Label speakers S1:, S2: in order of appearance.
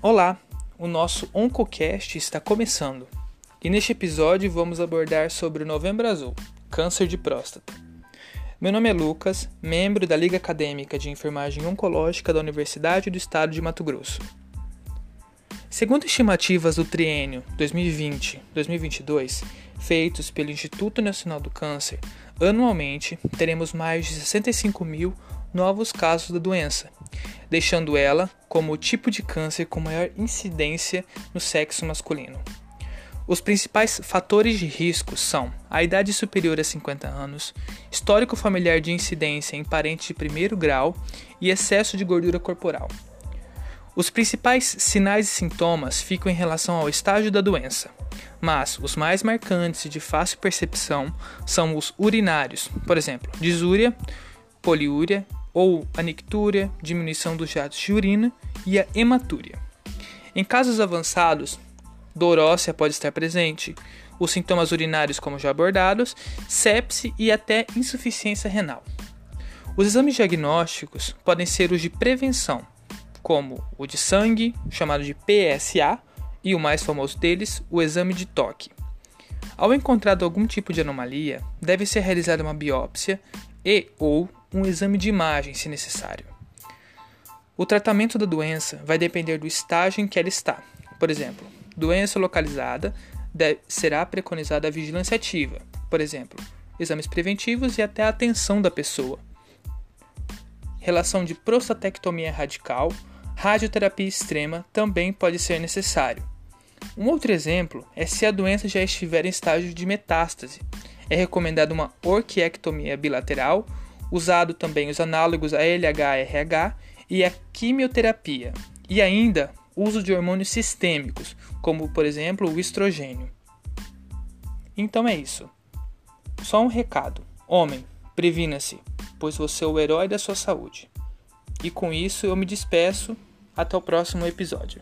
S1: Olá, o nosso OncoCast está começando e neste episódio vamos abordar sobre o Novembro Azul, câncer de próstata. Meu nome é Lucas, membro da Liga Acadêmica de Enfermagem Oncológica da Universidade do Estado de Mato Grosso. Segundo estimativas do triênio 2020-2022, feitos pelo Instituto Nacional do Câncer, anualmente teremos mais de 65 mil novos casos da doença, deixando ela como o tipo de câncer com maior incidência no sexo masculino. Os principais fatores de risco são a idade superior a 50 anos, histórico familiar de incidência em parentes de primeiro grau e excesso de gordura corporal. Os principais sinais e sintomas ficam em relação ao estágio da doença, mas os mais marcantes e de fácil percepção são os urinários, por exemplo, disúria, poliúria ou anictúria, diminuição dos jatos de urina e a hematúria. Em casos avançados, dorócia pode estar presente, os sintomas urinários como já abordados, sepse e até insuficiência renal. Os exames diagnósticos podem ser os de prevenção, como o de sangue, chamado de PSA, e o mais famoso deles, o exame de toque. Ao encontrado algum tipo de anomalia, deve ser realizada uma biópsia e ou um exame de imagem, se necessário. O tratamento da doença vai depender do estágio em que ela está. Por exemplo, doença localizada será preconizada a vigilância ativa, por exemplo, exames preventivos e até a atenção da pessoa. Relação de prostatectomia radical, radioterapia extrema também pode ser necessário. Um outro exemplo é se a doença já estiver em estágio de metástase. É recomendada uma orquiectomia bilateral usado também os análogos a LH-RH e a quimioterapia, e ainda uso de hormônios sistêmicos, como por exemplo o estrogênio. Então é isso. Só um recado: homem, previna-se, pois você é o herói da sua saúde. E com isso eu me despeço. Até o próximo episódio.